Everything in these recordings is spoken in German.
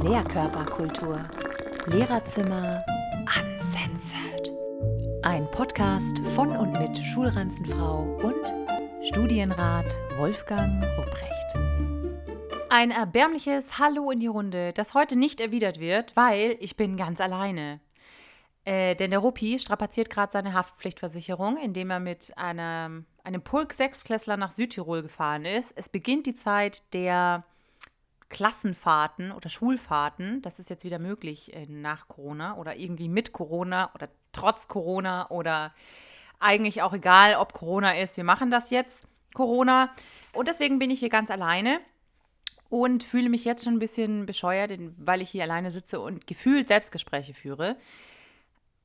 Lehrkörperkultur. Lehrerzimmer uncensored. Ein Podcast von und mit Schulranzenfrau und Studienrat Wolfgang Rupprecht. Ein erbärmliches Hallo in die Runde, das heute nicht erwidert wird, weil ich bin ganz alleine. Äh, denn der Ruppi strapaziert gerade seine Haftpflichtversicherung, indem er mit einem, einem Pulk Sechsklässler nach Südtirol gefahren ist. Es beginnt die Zeit der Klassenfahrten oder Schulfahrten. Das ist jetzt wieder möglich äh, nach Corona oder irgendwie mit Corona oder trotz Corona oder eigentlich auch egal, ob Corona ist. Wir machen das jetzt, Corona. Und deswegen bin ich hier ganz alleine und fühle mich jetzt schon ein bisschen bescheuert, weil ich hier alleine sitze und gefühlt Selbstgespräche führe.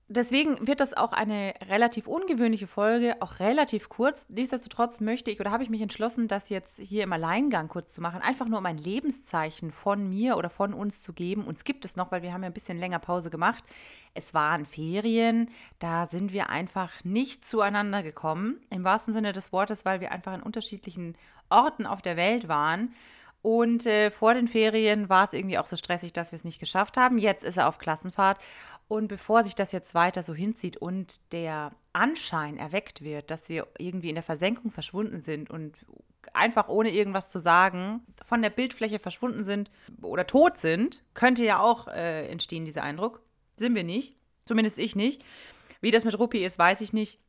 Deswegen wird das auch eine relativ ungewöhnliche Folge, auch relativ kurz. Nichtsdestotrotz möchte ich oder habe ich mich entschlossen, das jetzt hier im Alleingang kurz zu machen, einfach nur um ein Lebenszeichen von mir oder von uns zu geben. Uns gibt es noch, weil wir haben ja ein bisschen länger Pause gemacht. Es waren Ferien, da sind wir einfach nicht zueinander gekommen, im wahrsten Sinne des Wortes, weil wir einfach in unterschiedlichen Orten auf der Welt waren. Und äh, vor den Ferien war es irgendwie auch so stressig, dass wir es nicht geschafft haben. Jetzt ist er auf Klassenfahrt und bevor sich das jetzt weiter so hinzieht und der Anschein erweckt wird, dass wir irgendwie in der Versenkung verschwunden sind und einfach ohne irgendwas zu sagen von der Bildfläche verschwunden sind oder tot sind, könnte ja auch äh, entstehen, dieser Eindruck. Sind wir nicht. Zumindest ich nicht. Wie das mit Ruppi ist, weiß ich nicht.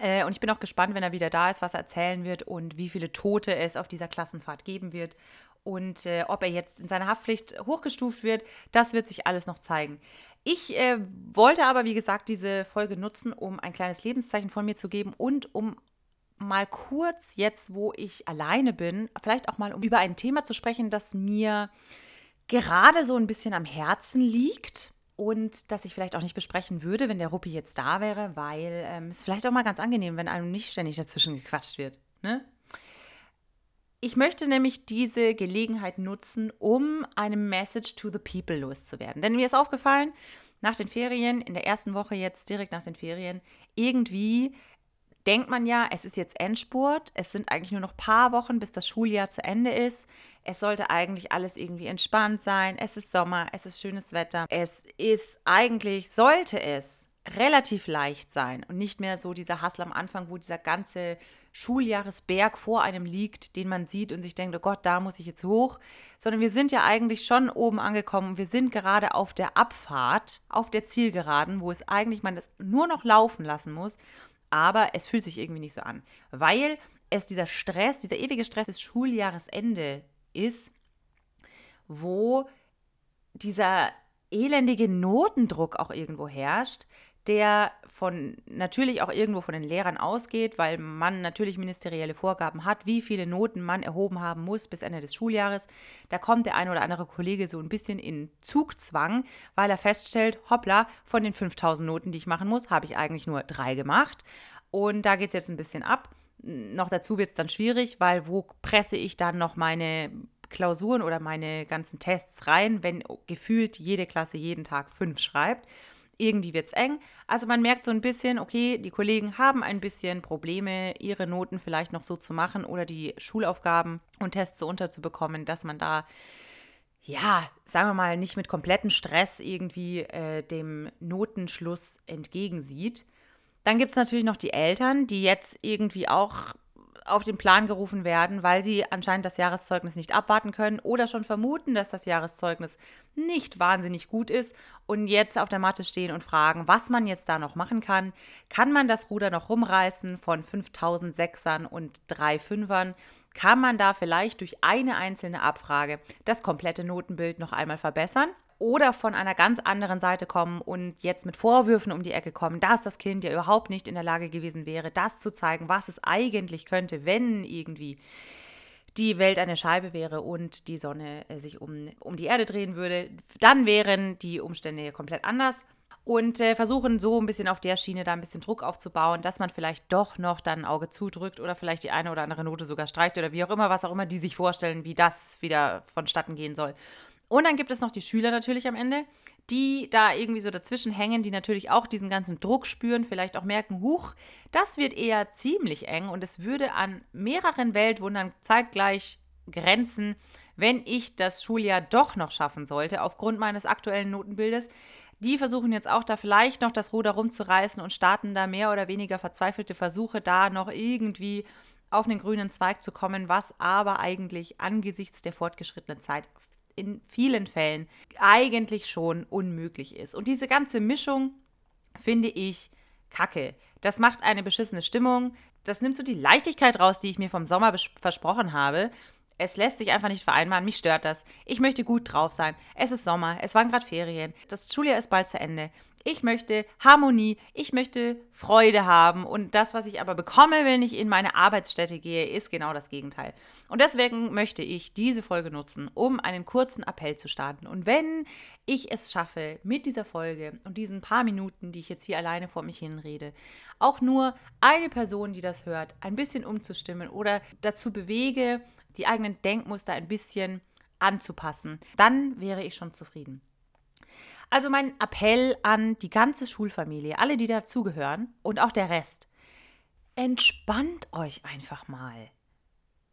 Äh, und ich bin auch gespannt, wenn er wieder da ist, was er erzählen wird und wie viele Tote es auf dieser Klassenfahrt geben wird. Und äh, ob er jetzt in seiner Haftpflicht hochgestuft wird, das wird sich alles noch zeigen. Ich äh, wollte aber, wie gesagt, diese Folge nutzen, um ein kleines Lebenszeichen von mir zu geben und um mal kurz jetzt, wo ich alleine bin, vielleicht auch mal um über ein Thema zu sprechen, das mir gerade so ein bisschen am Herzen liegt und das ich vielleicht auch nicht besprechen würde, wenn der Ruppi jetzt da wäre, weil ähm, es vielleicht auch mal ganz angenehm, wenn einem nicht ständig dazwischen gequatscht wird. Ne? Ich möchte nämlich diese Gelegenheit nutzen, um eine Message to the people loszuwerden. Denn mir ist aufgefallen, nach den Ferien, in der ersten Woche jetzt direkt nach den Ferien, irgendwie denkt man ja, es ist jetzt Endspurt, es sind eigentlich nur noch ein paar Wochen, bis das Schuljahr zu Ende ist. Es sollte eigentlich alles irgendwie entspannt sein. Es ist Sommer, es ist schönes Wetter. Es ist eigentlich, sollte es relativ leicht sein und nicht mehr so dieser Hassel am Anfang, wo dieser ganze Schuljahresberg vor einem liegt, den man sieht und sich denkt, oh Gott, da muss ich jetzt hoch, sondern wir sind ja eigentlich schon oben angekommen. Wir sind gerade auf der Abfahrt, auf der Zielgeraden, wo es eigentlich man es nur noch laufen lassen muss, aber es fühlt sich irgendwie nicht so an, weil es dieser Stress, dieser ewige Stress des Schuljahresende ist, wo dieser elendige Notendruck auch irgendwo herrscht, der von natürlich auch irgendwo von den Lehrern ausgeht, weil man natürlich ministerielle Vorgaben hat, wie viele Noten man erhoben haben muss bis Ende des Schuljahres. Da kommt der eine oder andere Kollege so ein bisschen in Zugzwang, weil er feststellt, hoppla, von den 5000 Noten, die ich machen muss, habe ich eigentlich nur drei gemacht. Und da geht es jetzt ein bisschen ab. Noch dazu wird es dann schwierig, weil wo presse ich dann noch meine Klausuren oder meine ganzen Tests rein, wenn gefühlt jede Klasse jeden Tag fünf schreibt irgendwie wird es eng. Also man merkt so ein bisschen, okay, die Kollegen haben ein bisschen Probleme, ihre Noten vielleicht noch so zu machen oder die Schulaufgaben und Tests so unterzubekommen, dass man da, ja, sagen wir mal, nicht mit komplettem Stress irgendwie äh, dem Notenschluss entgegensieht. Dann gibt es natürlich noch die Eltern, die jetzt irgendwie auch auf den Plan gerufen werden, weil sie anscheinend das Jahreszeugnis nicht abwarten können oder schon vermuten, dass das Jahreszeugnis nicht wahnsinnig gut ist und jetzt auf der Matte stehen und fragen, was man jetzt da noch machen kann. Kann man das Ruder noch rumreißen von 5000 Sechsern und drei Fünfern? Kann man da vielleicht durch eine einzelne Abfrage das komplette Notenbild noch einmal verbessern? Oder von einer ganz anderen Seite kommen und jetzt mit Vorwürfen um die Ecke kommen, dass das Kind ja überhaupt nicht in der Lage gewesen wäre, das zu zeigen, was es eigentlich könnte, wenn irgendwie die Welt eine Scheibe wäre und die Sonne äh, sich um, um die Erde drehen würde, dann wären die Umstände komplett anders. Und äh, versuchen so ein bisschen auf der Schiene da ein bisschen Druck aufzubauen, dass man vielleicht doch noch dann ein Auge zudrückt oder vielleicht die eine oder andere Note sogar streicht oder wie auch immer, was auch immer die sich vorstellen, wie das wieder vonstatten gehen soll. Und dann gibt es noch die Schüler natürlich am Ende, die da irgendwie so dazwischen hängen, die natürlich auch diesen ganzen Druck spüren, vielleicht auch merken, huch, das wird eher ziemlich eng und es würde an mehreren Weltwundern zeitgleich grenzen, wenn ich das Schuljahr doch noch schaffen sollte, aufgrund meines aktuellen Notenbildes. Die versuchen jetzt auch da vielleicht noch das Ruder rumzureißen und starten da mehr oder weniger verzweifelte Versuche, da noch irgendwie auf einen grünen Zweig zu kommen, was aber eigentlich angesichts der fortgeschrittenen Zeit in vielen Fällen eigentlich schon unmöglich ist. Und diese ganze Mischung finde ich kacke. Das macht eine beschissene Stimmung. Das nimmt so die Leichtigkeit raus, die ich mir vom Sommer versprochen habe. Es lässt sich einfach nicht vereinbaren. Mich stört das. Ich möchte gut drauf sein. Es ist Sommer. Es waren gerade Ferien. Das Schuljahr ist bald zu Ende. Ich möchte Harmonie, ich möchte Freude haben und das, was ich aber bekomme, wenn ich in meine Arbeitsstätte gehe, ist genau das Gegenteil. Und deswegen möchte ich diese Folge nutzen, um einen kurzen Appell zu starten. Und wenn ich es schaffe, mit dieser Folge und diesen paar Minuten, die ich jetzt hier alleine vor mich hinrede, auch nur eine Person, die das hört, ein bisschen umzustimmen oder dazu bewege, die eigenen Denkmuster ein bisschen anzupassen, dann wäre ich schon zufrieden. Also mein Appell an die ganze Schulfamilie, alle, die dazugehören und auch der Rest. Entspannt euch einfach mal.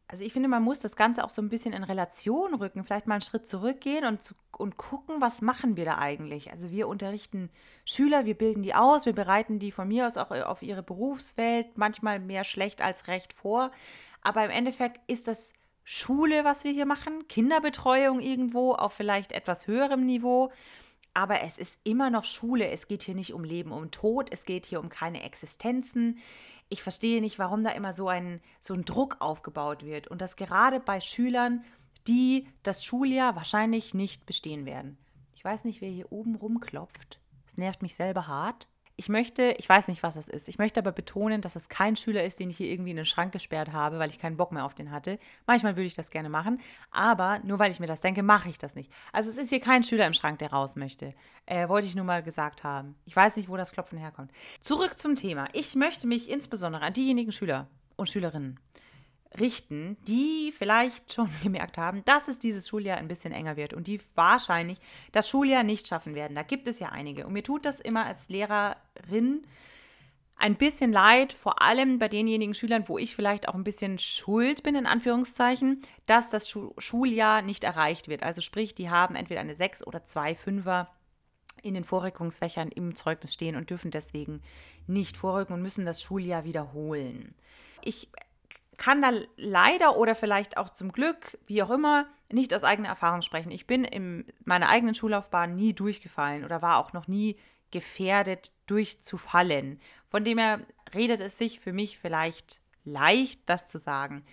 Also ich finde, man muss das Ganze auch so ein bisschen in Relation rücken, vielleicht mal einen Schritt zurückgehen und, zu, und gucken, was machen wir da eigentlich. Also wir unterrichten Schüler, wir bilden die aus, wir bereiten die von mir aus auch auf ihre Berufswelt, manchmal mehr schlecht als recht vor. Aber im Endeffekt ist das Schule, was wir hier machen, Kinderbetreuung irgendwo auf vielleicht etwas höherem Niveau aber es ist immer noch Schule. Es geht hier nicht um Leben, um Tod. Es geht hier um keine Existenzen. Ich verstehe nicht, warum da immer so ein, so ein Druck aufgebaut wird. Und das gerade bei Schülern, die das Schuljahr wahrscheinlich nicht bestehen werden. Ich weiß nicht, wer hier oben rumklopft. Es nervt mich selber hart ich möchte, ich weiß nicht, was das ist, ich möchte aber betonen, dass es kein Schüler ist, den ich hier irgendwie in den Schrank gesperrt habe, weil ich keinen Bock mehr auf den hatte. Manchmal würde ich das gerne machen, aber nur weil ich mir das denke, mache ich das nicht. Also es ist hier kein Schüler im Schrank, der raus möchte. Äh, wollte ich nur mal gesagt haben. Ich weiß nicht, wo das Klopfen herkommt. Zurück zum Thema. Ich möchte mich insbesondere an diejenigen Schüler und Schülerinnen richten, die vielleicht schon gemerkt haben, dass es dieses Schuljahr ein bisschen enger wird und die wahrscheinlich das Schuljahr nicht schaffen werden. Da gibt es ja einige. Und mir tut das immer als Lehrerin ein bisschen leid, vor allem bei denjenigen Schülern, wo ich vielleicht auch ein bisschen schuld bin, in Anführungszeichen, dass das Schuljahr nicht erreicht wird. Also sprich, die haben entweder eine 6 oder zwei Fünfer in den Vorrückungsfächern im Zeugnis stehen und dürfen deswegen nicht vorrücken und müssen das Schuljahr wiederholen. Ich kann da leider oder vielleicht auch zum Glück, wie auch immer, nicht aus eigener Erfahrung sprechen. Ich bin in meiner eigenen Schullaufbahn nie durchgefallen oder war auch noch nie gefährdet, durchzufallen. Von dem her redet es sich für mich vielleicht leicht, das zu sagen.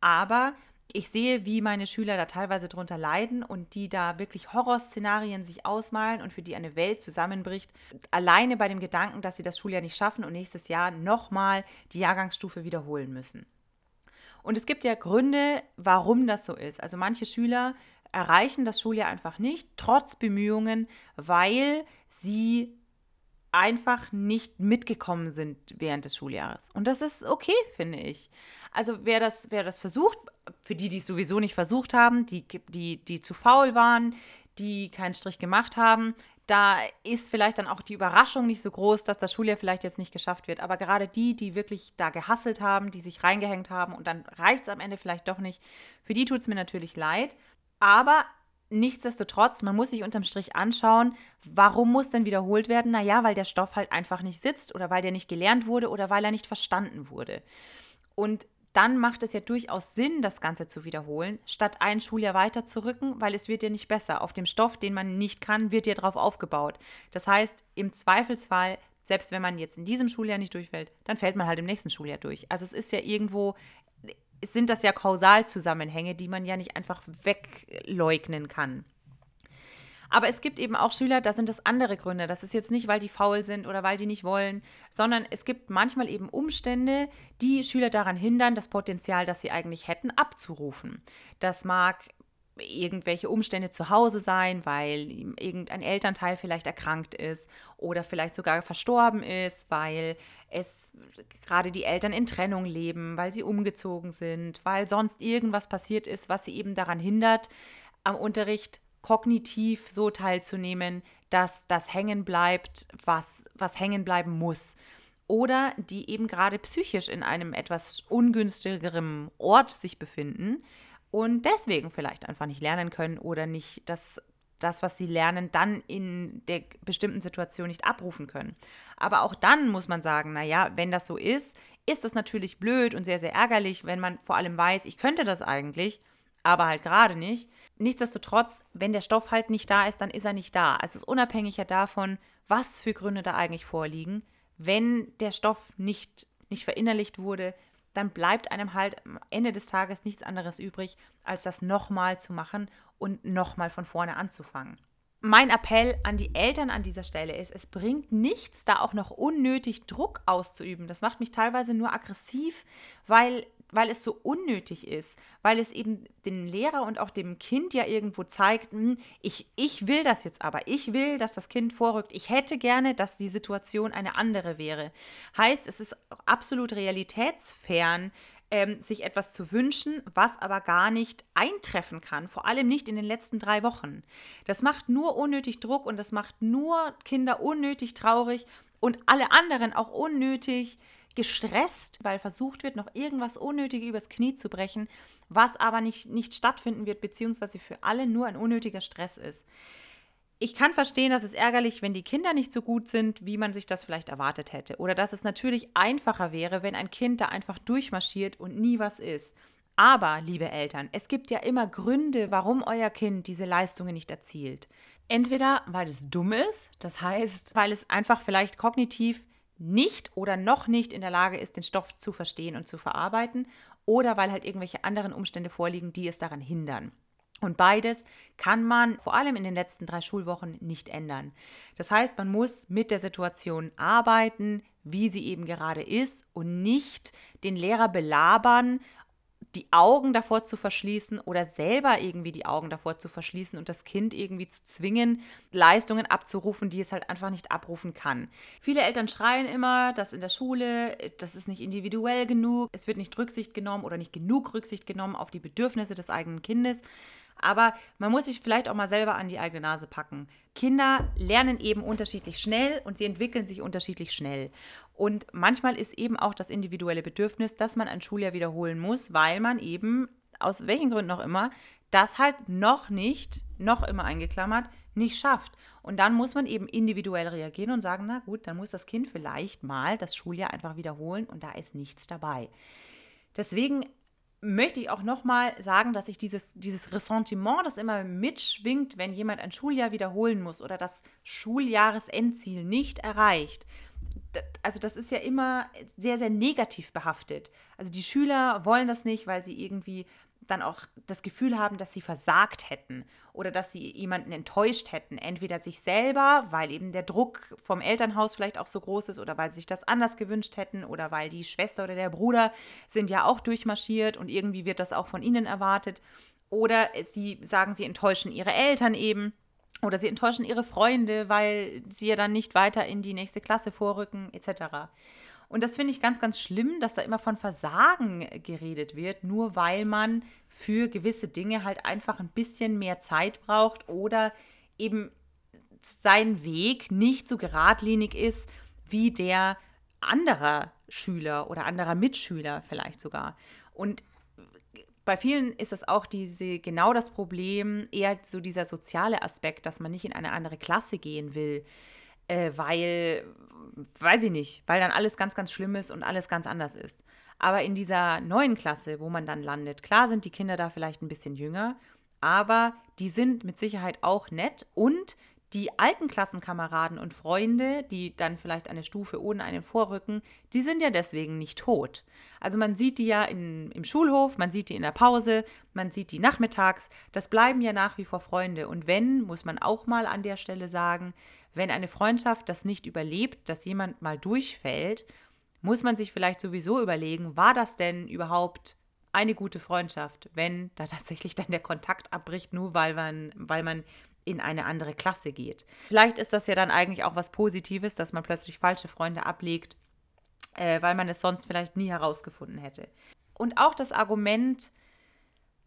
Aber ich sehe, wie meine Schüler da teilweise drunter leiden und die da wirklich Horrorszenarien sich ausmalen und für die eine Welt zusammenbricht. Alleine bei dem Gedanken, dass sie das Schuljahr nicht schaffen und nächstes Jahr nochmal die Jahrgangsstufe wiederholen müssen. Und es gibt ja Gründe, warum das so ist. Also manche Schüler erreichen das Schuljahr einfach nicht, trotz Bemühungen, weil sie einfach nicht mitgekommen sind während des Schuljahres. Und das ist okay, finde ich. Also wer das, wer das versucht, für die, die es sowieso nicht versucht haben, die, die, die zu faul waren, die keinen Strich gemacht haben, da ist vielleicht dann auch die Überraschung nicht so groß, dass das Schuljahr vielleicht jetzt nicht geschafft wird. Aber gerade die, die wirklich da gehasselt haben, die sich reingehängt haben und dann reicht es am Ende vielleicht doch nicht, für die tut es mir natürlich leid. Aber nichtsdestotrotz, man muss sich unterm Strich anschauen, warum muss denn wiederholt werden? Naja, weil der Stoff halt einfach nicht sitzt oder weil der nicht gelernt wurde oder weil er nicht verstanden wurde. Und dann macht es ja durchaus Sinn, das Ganze zu wiederholen, statt ein Schuljahr weiter zu rücken, weil es wird ja nicht besser. Auf dem Stoff, den man nicht kann, wird ja drauf aufgebaut. Das heißt, im Zweifelsfall, selbst wenn man jetzt in diesem Schuljahr nicht durchfällt, dann fällt man halt im nächsten Schuljahr durch. Also es ist ja irgendwo, sind das ja Kausalzusammenhänge, die man ja nicht einfach wegleugnen kann. Aber es gibt eben auch Schüler, da sind das andere Gründe. Das ist jetzt nicht, weil die faul sind oder weil die nicht wollen, sondern es gibt manchmal eben Umstände, die Schüler daran hindern, das Potenzial, das sie eigentlich hätten, abzurufen. Das mag irgendwelche Umstände zu Hause sein, weil irgendein Elternteil vielleicht erkrankt ist oder vielleicht sogar verstorben ist, weil es gerade die Eltern in Trennung leben, weil sie umgezogen sind, weil sonst irgendwas passiert ist, was sie eben daran hindert, am Unterricht kognitiv so teilzunehmen, dass das hängen bleibt, was, was hängen bleiben muss. Oder die eben gerade psychisch in einem etwas ungünstigeren Ort sich befinden und deswegen vielleicht einfach nicht lernen können oder nicht das, das, was sie lernen, dann in der bestimmten Situation nicht abrufen können. Aber auch dann muss man sagen, naja, wenn das so ist, ist das natürlich blöd und sehr, sehr ärgerlich, wenn man vor allem weiß, ich könnte das eigentlich, aber halt gerade nicht. Nichtsdestotrotz, wenn der Stoff halt nicht da ist, dann ist er nicht da. Es ist unabhängig davon, was für Gründe da eigentlich vorliegen. Wenn der Stoff nicht, nicht verinnerlicht wurde, dann bleibt einem halt am Ende des Tages nichts anderes übrig, als das nochmal zu machen und nochmal von vorne anzufangen. Mein Appell an die Eltern an dieser Stelle ist, es bringt nichts, da auch noch unnötig Druck auszuüben. Das macht mich teilweise nur aggressiv, weil weil es so unnötig ist, weil es eben den Lehrer und auch dem Kind ja irgendwo zeigt, hm, ich, ich will das jetzt aber, ich will, dass das Kind vorrückt, ich hätte gerne, dass die Situation eine andere wäre. Heißt, es ist absolut realitätsfern, ähm, sich etwas zu wünschen, was aber gar nicht eintreffen kann, vor allem nicht in den letzten drei Wochen. Das macht nur unnötig Druck und das macht nur Kinder unnötig traurig und alle anderen auch unnötig gestresst, weil versucht wird, noch irgendwas Unnötiges übers Knie zu brechen, was aber nicht, nicht stattfinden wird, beziehungsweise für alle nur ein unnötiger Stress ist. Ich kann verstehen, dass es ärgerlich, wenn die Kinder nicht so gut sind, wie man sich das vielleicht erwartet hätte. Oder dass es natürlich einfacher wäre, wenn ein Kind da einfach durchmarschiert und nie was ist. Aber, liebe Eltern, es gibt ja immer Gründe, warum euer Kind diese Leistungen nicht erzielt. Entweder weil es dumm ist, das heißt, weil es einfach vielleicht kognitiv nicht oder noch nicht in der Lage ist, den Stoff zu verstehen und zu verarbeiten oder weil halt irgendwelche anderen Umstände vorliegen, die es daran hindern. Und beides kann man vor allem in den letzten drei Schulwochen nicht ändern. Das heißt, man muss mit der Situation arbeiten, wie sie eben gerade ist und nicht den Lehrer belabern die Augen davor zu verschließen oder selber irgendwie die Augen davor zu verschließen und das Kind irgendwie zu zwingen, Leistungen abzurufen, die es halt einfach nicht abrufen kann. Viele Eltern schreien immer, dass in der Schule, das ist nicht individuell genug, es wird nicht Rücksicht genommen oder nicht genug Rücksicht genommen auf die Bedürfnisse des eigenen Kindes. Aber man muss sich vielleicht auch mal selber an die eigene Nase packen. Kinder lernen eben unterschiedlich schnell und sie entwickeln sich unterschiedlich schnell. Und manchmal ist eben auch das individuelle Bedürfnis, dass man ein Schuljahr wiederholen muss, weil man eben, aus welchen Gründen auch immer, das halt noch nicht, noch immer eingeklammert, nicht schafft. Und dann muss man eben individuell reagieren und sagen, na gut, dann muss das Kind vielleicht mal das Schuljahr einfach wiederholen und da ist nichts dabei. Deswegen möchte ich auch nochmal sagen, dass ich dieses, dieses Ressentiment, das immer mitschwingt, wenn jemand ein Schuljahr wiederholen muss oder das Schuljahresendziel nicht erreicht, also das ist ja immer sehr, sehr negativ behaftet. Also die Schüler wollen das nicht, weil sie irgendwie dann auch das Gefühl haben, dass sie versagt hätten oder dass sie jemanden enttäuscht hätten. Entweder sich selber, weil eben der Druck vom Elternhaus vielleicht auch so groß ist oder weil sie sich das anders gewünscht hätten oder weil die Schwester oder der Bruder sind ja auch durchmarschiert und irgendwie wird das auch von ihnen erwartet. Oder sie sagen, sie enttäuschen ihre Eltern eben. Oder sie enttäuschen ihre Freunde, weil sie ja dann nicht weiter in die nächste Klasse vorrücken, etc. Und das finde ich ganz, ganz schlimm, dass da immer von Versagen geredet wird, nur weil man für gewisse Dinge halt einfach ein bisschen mehr Zeit braucht oder eben sein Weg nicht so geradlinig ist wie der anderer Schüler oder anderer Mitschüler vielleicht sogar. Und bei vielen ist es auch diese, genau das Problem, eher so dieser soziale Aspekt, dass man nicht in eine andere Klasse gehen will äh, weil, weiß ich nicht, weil dann alles ganz, ganz schlimm ist und alles ganz anders ist. Aber in dieser neuen Klasse, wo man dann landet, klar sind die Kinder da vielleicht ein bisschen jünger, aber die sind mit Sicherheit auch nett und die alten Klassenkameraden und Freunde, die dann vielleicht eine Stufe ohne einen vorrücken, die sind ja deswegen nicht tot. Also man sieht die ja in, im Schulhof, man sieht die in der Pause, man sieht die nachmittags. Das bleiben ja nach wie vor Freunde. Und wenn, muss man auch mal an der Stelle sagen, wenn eine Freundschaft das nicht überlebt, dass jemand mal durchfällt, muss man sich vielleicht sowieso überlegen, war das denn überhaupt eine gute Freundschaft, wenn da tatsächlich dann der Kontakt abbricht, nur weil man, weil man in eine andere Klasse geht. Vielleicht ist das ja dann eigentlich auch was Positives, dass man plötzlich falsche Freunde ablegt, äh, weil man es sonst vielleicht nie herausgefunden hätte. Und auch das Argument,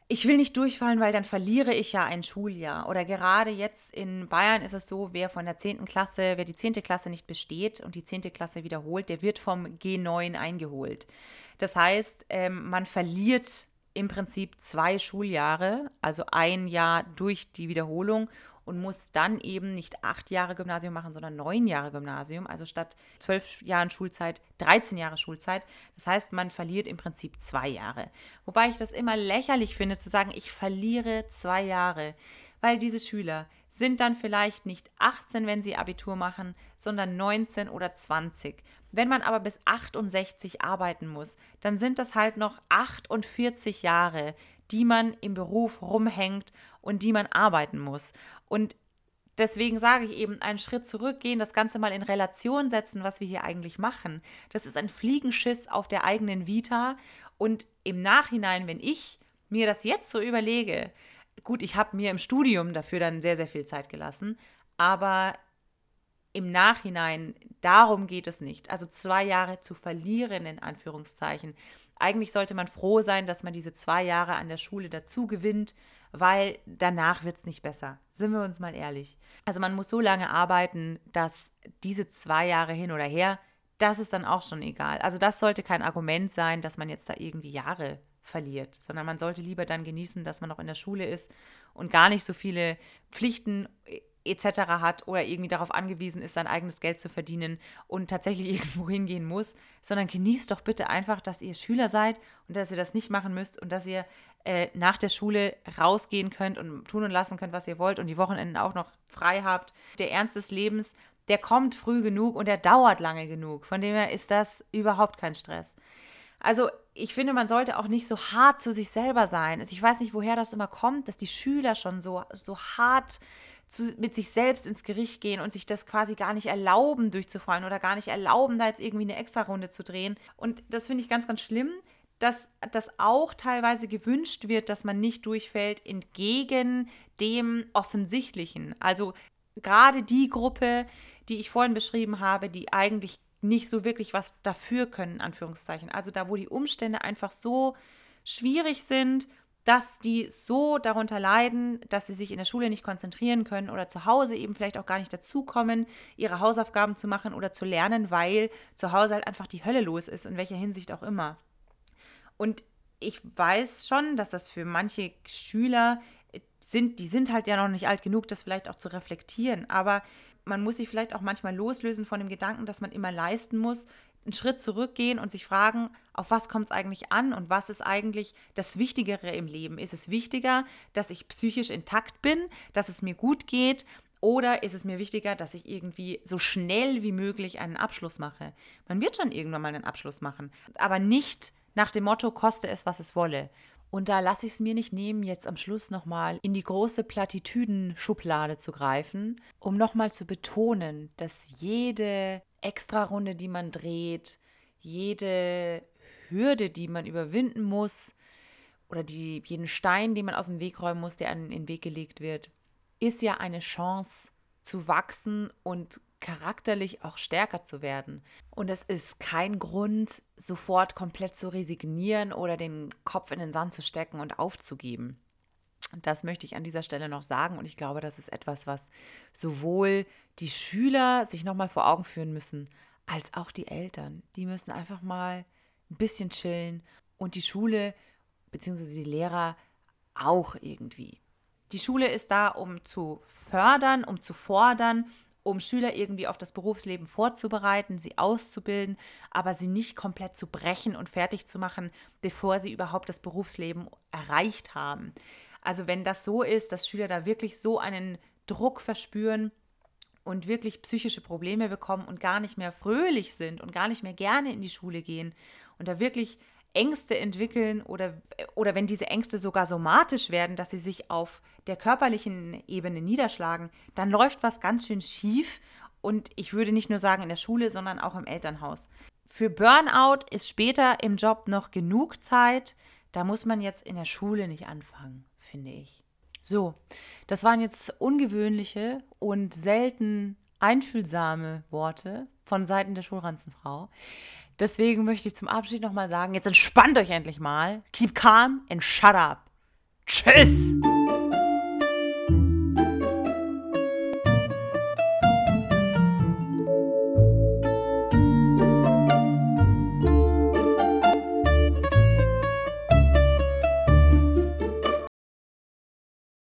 ich will nicht durchfallen, weil dann verliere ich ja ein Schuljahr. Oder gerade jetzt in Bayern ist es so, wer von der 10. Klasse, wer die 10. Klasse nicht besteht und die 10. Klasse wiederholt, der wird vom G9 eingeholt. Das heißt, ähm, man verliert im Prinzip zwei Schuljahre, also ein Jahr durch die Wiederholung und muss dann eben nicht acht Jahre Gymnasium machen, sondern neun Jahre Gymnasium. Also statt zwölf Jahren Schulzeit 13 Jahre Schulzeit. Das heißt, man verliert im Prinzip zwei Jahre. Wobei ich das immer lächerlich finde, zu sagen, ich verliere zwei Jahre, weil diese Schüler sind dann vielleicht nicht 18, wenn sie Abitur machen, sondern 19 oder 20. Wenn man aber bis 68 arbeiten muss, dann sind das halt noch 48 Jahre, die man im Beruf rumhängt und die man arbeiten muss. Und deswegen sage ich eben, einen Schritt zurückgehen, das Ganze mal in Relation setzen, was wir hier eigentlich machen. Das ist ein Fliegenschiss auf der eigenen Vita. Und im Nachhinein, wenn ich mir das jetzt so überlege, gut, ich habe mir im Studium dafür dann sehr, sehr viel Zeit gelassen, aber im Nachhinein, darum geht es nicht. Also zwei Jahre zu verlieren, in Anführungszeichen. Eigentlich sollte man froh sein, dass man diese zwei Jahre an der Schule dazu gewinnt, weil danach wird es nicht besser. Sind wir uns mal ehrlich. Also man muss so lange arbeiten, dass diese zwei Jahre hin oder her, das ist dann auch schon egal. Also das sollte kein Argument sein, dass man jetzt da irgendwie Jahre verliert, sondern man sollte lieber dann genießen, dass man noch in der Schule ist und gar nicht so viele Pflichten etc. hat oder irgendwie darauf angewiesen ist, sein eigenes Geld zu verdienen und tatsächlich irgendwo hingehen muss, sondern genießt doch bitte einfach, dass ihr Schüler seid und dass ihr das nicht machen müsst und dass ihr äh, nach der Schule rausgehen könnt und tun und lassen könnt, was ihr wollt und die Wochenenden auch noch frei habt. Der Ernst des Lebens, der kommt früh genug und der dauert lange genug. Von dem her ist das überhaupt kein Stress. Also ich finde, man sollte auch nicht so hart zu sich selber sein. Also ich weiß nicht, woher das immer kommt, dass die Schüler schon so, so hart zu, mit sich selbst ins Gericht gehen und sich das quasi gar nicht erlauben, durchzufallen oder gar nicht erlauben, da jetzt irgendwie eine Extra-Runde zu drehen. Und das finde ich ganz, ganz schlimm, dass das auch teilweise gewünscht wird, dass man nicht durchfällt, entgegen dem Offensichtlichen. Also gerade die Gruppe, die ich vorhin beschrieben habe, die eigentlich nicht so wirklich was dafür können, Anführungszeichen. Also da, wo die Umstände einfach so schwierig sind, dass die so darunter leiden, dass sie sich in der Schule nicht konzentrieren können oder zu Hause eben vielleicht auch gar nicht dazukommen, ihre Hausaufgaben zu machen oder zu lernen, weil zu Hause halt einfach die Hölle los ist, in welcher Hinsicht auch immer. Und ich weiß schon, dass das für manche Schüler sind, die sind halt ja noch nicht alt genug, das vielleicht auch zu reflektieren. Aber man muss sich vielleicht auch manchmal loslösen von dem Gedanken, dass man immer leisten muss, einen Schritt zurückgehen und sich fragen, auf was kommt es eigentlich an und was ist eigentlich das Wichtigere im Leben? Ist es wichtiger, dass ich psychisch intakt bin, dass es mir gut geht? Oder ist es mir wichtiger, dass ich irgendwie so schnell wie möglich einen Abschluss mache? Man wird schon irgendwann mal einen Abschluss machen, aber nicht nach dem Motto, koste es, was es wolle. Und da lasse ich es mir nicht nehmen, jetzt am Schluss nochmal in die große Plattitüden-Schublade zu greifen, um nochmal zu betonen, dass jede Extrarunde, die man dreht, jede Hürde, die man überwinden muss, oder die, jeden Stein, den man aus dem Weg räumen muss, der an den Weg gelegt wird, ist ja eine Chance zu wachsen und charakterlich auch stärker zu werden. Und es ist kein Grund, sofort komplett zu resignieren oder den Kopf in den Sand zu stecken und aufzugeben. Das möchte ich an dieser Stelle noch sagen und ich glaube, das ist etwas, was sowohl die Schüler sich nochmal vor Augen führen müssen, als auch die Eltern. Die müssen einfach mal ein bisschen chillen und die Schule bzw. die Lehrer auch irgendwie. Die Schule ist da, um zu fördern, um zu fordern, um Schüler irgendwie auf das Berufsleben vorzubereiten, sie auszubilden, aber sie nicht komplett zu brechen und fertig zu machen, bevor sie überhaupt das Berufsleben erreicht haben. Also wenn das so ist, dass Schüler da wirklich so einen Druck verspüren und wirklich psychische Probleme bekommen und gar nicht mehr fröhlich sind und gar nicht mehr gerne in die Schule gehen und da wirklich Ängste entwickeln oder, oder wenn diese Ängste sogar somatisch werden, dass sie sich auf der körperlichen Ebene niederschlagen, dann läuft was ganz schön schief. Und ich würde nicht nur sagen in der Schule, sondern auch im Elternhaus. Für Burnout ist später im Job noch genug Zeit, da muss man jetzt in der Schule nicht anfangen, finde ich. So, das waren jetzt ungewöhnliche und selten einfühlsame Worte von Seiten der Schulranzenfrau. Deswegen möchte ich zum Abschied nochmal sagen, jetzt entspannt euch endlich mal. Keep calm and shut up. Tschüss!